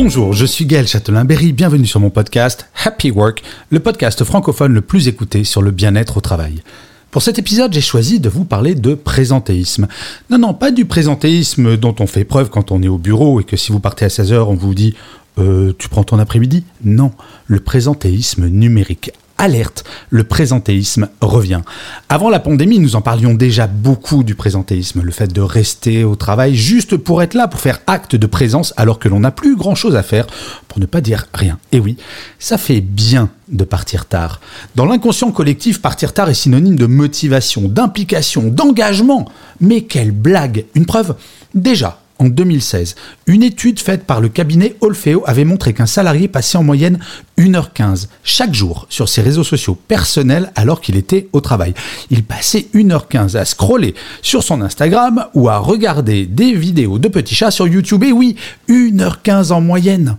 Bonjour, je suis Gaël Châtelain-Berry, bienvenue sur mon podcast Happy Work, le podcast francophone le plus écouté sur le bien-être au travail. Pour cet épisode, j'ai choisi de vous parler de présentéisme. Non, non, pas du présentéisme dont on fait preuve quand on est au bureau et que si vous partez à 16h, on vous dit euh, tu prends ton après-midi? Non, le présentéisme numérique alerte, le présentéisme revient. Avant la pandémie, nous en parlions déjà beaucoup du présentéisme, le fait de rester au travail juste pour être là, pour faire acte de présence alors que l'on n'a plus grand-chose à faire, pour ne pas dire rien. Et oui, ça fait bien de partir tard. Dans l'inconscient collectif, partir tard est synonyme de motivation, d'implication, d'engagement. Mais quelle blague Une preuve Déjà, en 2016, une étude faite par le cabinet Olfeo avait montré qu'un salarié passait en moyenne 1h15 chaque jour sur ses réseaux sociaux personnels alors qu'il était au travail. Il passait 1h15 à scroller sur son Instagram ou à regarder des vidéos de petits chats sur YouTube. Et oui, 1h15 en moyenne.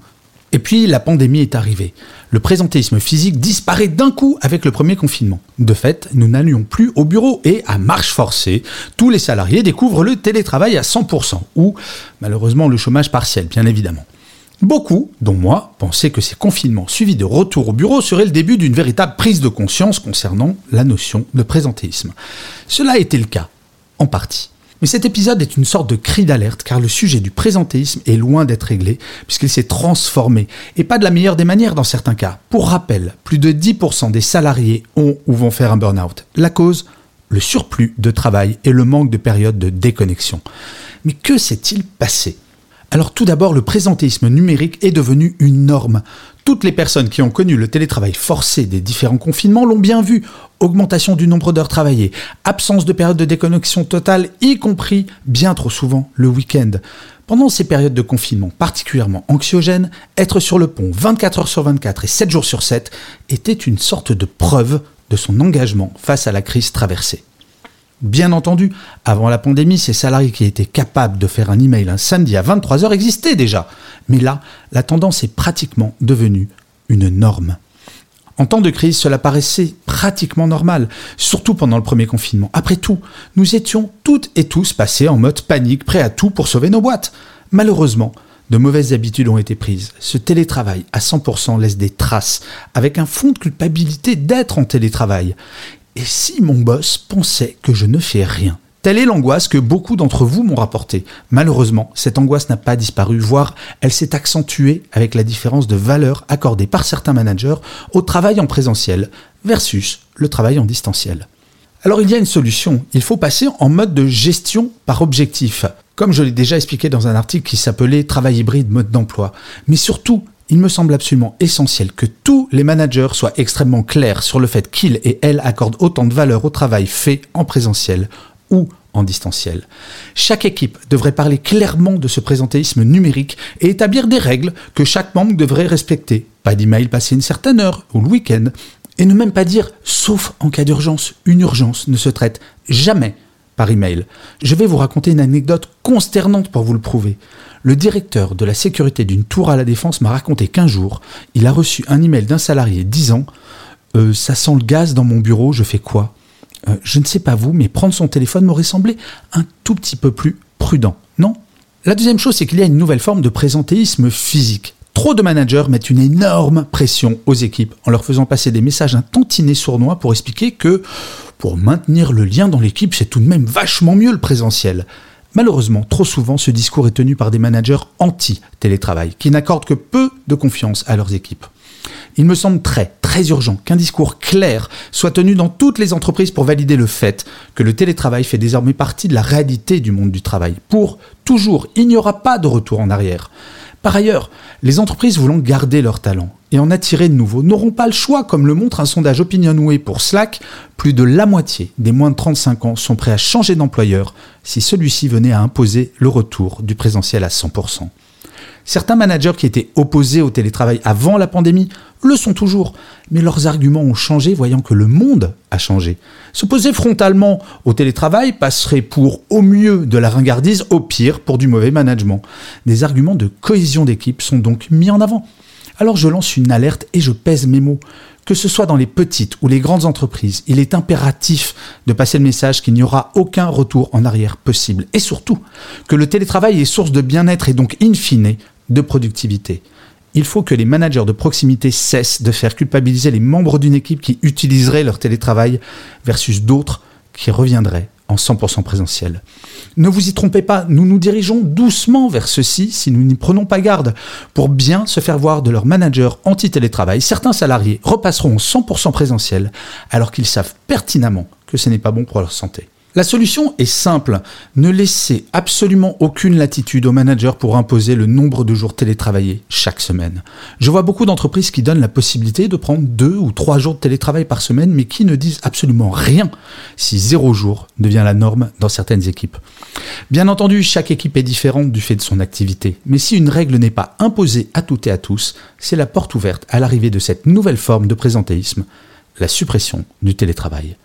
Et puis la pandémie est arrivée. Le présentéisme physique disparaît d'un coup avec le premier confinement. De fait, nous n'allions plus au bureau et à marche forcée, tous les salariés découvrent le télétravail à 100% ou malheureusement le chômage partiel bien évidemment. Beaucoup, dont moi, pensaient que ces confinements suivis de retour au bureau seraient le début d'une véritable prise de conscience concernant la notion de présentéisme. Cela a été le cas, en partie. Mais cet épisode est une sorte de cri d'alerte car le sujet du présentéisme est loin d'être réglé puisqu'il s'est transformé et pas de la meilleure des manières dans certains cas. Pour rappel, plus de 10% des salariés ont ou vont faire un burn-out. La cause Le surplus de travail et le manque de période de déconnexion. Mais que s'est-il passé? Alors tout d'abord, le présentéisme numérique est devenu une norme. Toutes les personnes qui ont connu le télétravail forcé des différents confinements l'ont bien vu. Augmentation du nombre d'heures travaillées, absence de période de déconnexion totale, y compris bien trop souvent le week-end. Pendant ces périodes de confinement particulièrement anxiogènes, être sur le pont 24 heures sur 24 et 7 jours sur 7 était une sorte de preuve de son engagement face à la crise traversée. Bien entendu, avant la pandémie, ces salariés qui étaient capables de faire un email un samedi à 23h existaient déjà. Mais là, la tendance est pratiquement devenue une norme. En temps de crise, cela paraissait pratiquement normal, surtout pendant le premier confinement. Après tout, nous étions toutes et tous passés en mode panique, prêts à tout pour sauver nos boîtes. Malheureusement, de mauvaises habitudes ont été prises. Ce télétravail à 100% laisse des traces, avec un fond de culpabilité d'être en télétravail. Et si mon boss pensait que je ne fais rien? Telle est l'angoisse que beaucoup d'entre vous m'ont rapportée. Malheureusement, cette angoisse n'a pas disparu, voire elle s'est accentuée avec la différence de valeur accordée par certains managers au travail en présentiel versus le travail en distanciel. Alors il y a une solution, il faut passer en mode de gestion par objectif, comme je l'ai déjà expliqué dans un article qui s'appelait Travail hybride, mode d'emploi. Mais surtout, il me semble absolument essentiel que tous les managers soient extrêmement clairs sur le fait qu'ils et elles accordent autant de valeur au travail fait en présentiel ou en distanciel. Chaque équipe devrait parler clairement de ce présentéisme numérique et établir des règles que chaque membre devrait respecter. Pas d'email passé une certaine heure ou le week-end. Et ne même pas dire, sauf en cas d'urgence, une urgence ne se traite jamais par email. Je vais vous raconter une anecdote consternante pour vous le prouver. Le directeur de la sécurité d'une tour à la défense m'a raconté qu'un jour, il a reçu un email d'un salarié disant euh, Ça sent le gaz dans mon bureau, je fais quoi euh, Je ne sais pas vous, mais prendre son téléphone m'aurait semblé un tout petit peu plus prudent, non La deuxième chose, c'est qu'il y a une nouvelle forme de présentéisme physique. Trop de managers mettent une énorme pression aux équipes en leur faisant passer des messages un tantinet sournois pour expliquer que pour maintenir le lien dans l'équipe, c'est tout de même vachement mieux le présentiel. Malheureusement, trop souvent, ce discours est tenu par des managers anti-télétravail, qui n'accordent que peu de confiance à leurs équipes. Il me semble très, très urgent qu'un discours clair soit tenu dans toutes les entreprises pour valider le fait que le télétravail fait désormais partie de la réalité du monde du travail. Pour toujours, il n'y aura pas de retour en arrière. Par ailleurs, les entreprises voulant garder leurs talents et en attirer de nouveaux n'auront pas le choix, comme le montre un sondage OpinionWay pour Slack, plus de la moitié des moins de 35 ans sont prêts à changer d'employeur si celui-ci venait à imposer le retour du présentiel à 100%. Certains managers qui étaient opposés au télétravail avant la pandémie le sont toujours, mais leurs arguments ont changé voyant que le monde a changé. S'opposer frontalement au télétravail passerait pour au mieux de la ringardise, au pire pour du mauvais management. Des arguments de cohésion d'équipe sont donc mis en avant. Alors je lance une alerte et je pèse mes mots. Que ce soit dans les petites ou les grandes entreprises, il est impératif de passer le message qu'il n'y aura aucun retour en arrière possible. Et surtout, que le télétravail est source de bien-être et donc in fine de productivité. Il faut que les managers de proximité cessent de faire culpabiliser les membres d'une équipe qui utiliseraient leur télétravail versus d'autres qui reviendraient en 100% présentiel. Ne vous y trompez pas, nous nous dirigeons doucement vers ceci si nous n'y prenons pas garde. Pour bien se faire voir de leurs managers anti-télétravail, certains salariés repasseront en 100% présentiel alors qu'ils savent pertinemment que ce n'est pas bon pour leur santé. La solution est simple. Ne laissez absolument aucune latitude aux managers pour imposer le nombre de jours télétravaillés chaque semaine. Je vois beaucoup d'entreprises qui donnent la possibilité de prendre deux ou trois jours de télétravail par semaine, mais qui ne disent absolument rien si zéro jour devient la norme dans certaines équipes. Bien entendu, chaque équipe est différente du fait de son activité, mais si une règle n'est pas imposée à toutes et à tous, c'est la porte ouverte à l'arrivée de cette nouvelle forme de présentéisme, la suppression du télétravail.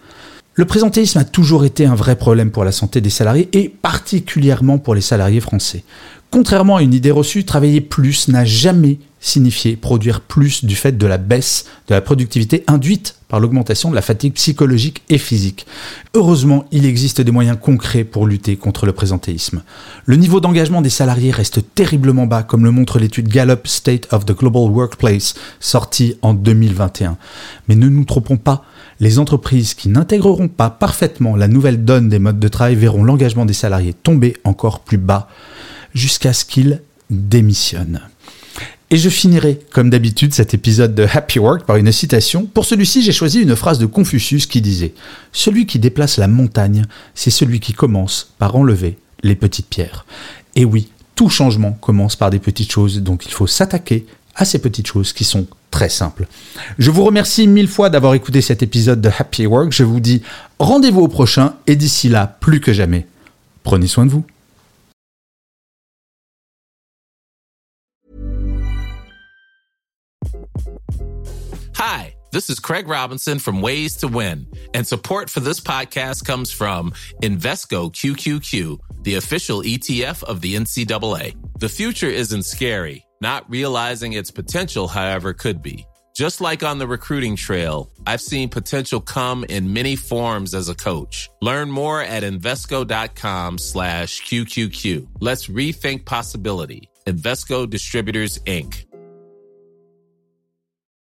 Le présentéisme a toujours été un vrai problème pour la santé des salariés et particulièrement pour les salariés français. Contrairement à une idée reçue, travailler plus n'a jamais signifié produire plus du fait de la baisse de la productivité induite par l'augmentation de la fatigue psychologique et physique. Heureusement, il existe des moyens concrets pour lutter contre le présentéisme. Le niveau d'engagement des salariés reste terriblement bas, comme le montre l'étude Gallup State of the Global Workplace, sortie en 2021. Mais ne nous trompons pas, les entreprises qui n'intégreront pas parfaitement la nouvelle donne des modes de travail verront l'engagement des salariés tomber encore plus bas jusqu'à ce qu'ils démissionnent. Et je finirai, comme d'habitude, cet épisode de Happy Work par une citation. Pour celui-ci, j'ai choisi une phrase de Confucius qui disait ⁇ Celui qui déplace la montagne, c'est celui qui commence par enlever les petites pierres. ⁇ Et oui, tout changement commence par des petites choses, donc il faut s'attaquer à ces petites choses qui sont très simples. Je vous remercie mille fois d'avoir écouté cet épisode de Happy Work. Je vous dis rendez-vous au prochain et d'ici là, plus que jamais, prenez soin de vous. Hi, this is Craig Robinson from Ways to Win, and support for this podcast comes from Invesco QQQ, the official ETF of the NCAA. The future isn't scary Not realizing its potential, however, could be. Just like on the recruiting trail, I've seen potential come in many forms as a coach. Learn more at Invesco.com slash QQQ. Let's rethink possibility. Investco Distributors, Inc.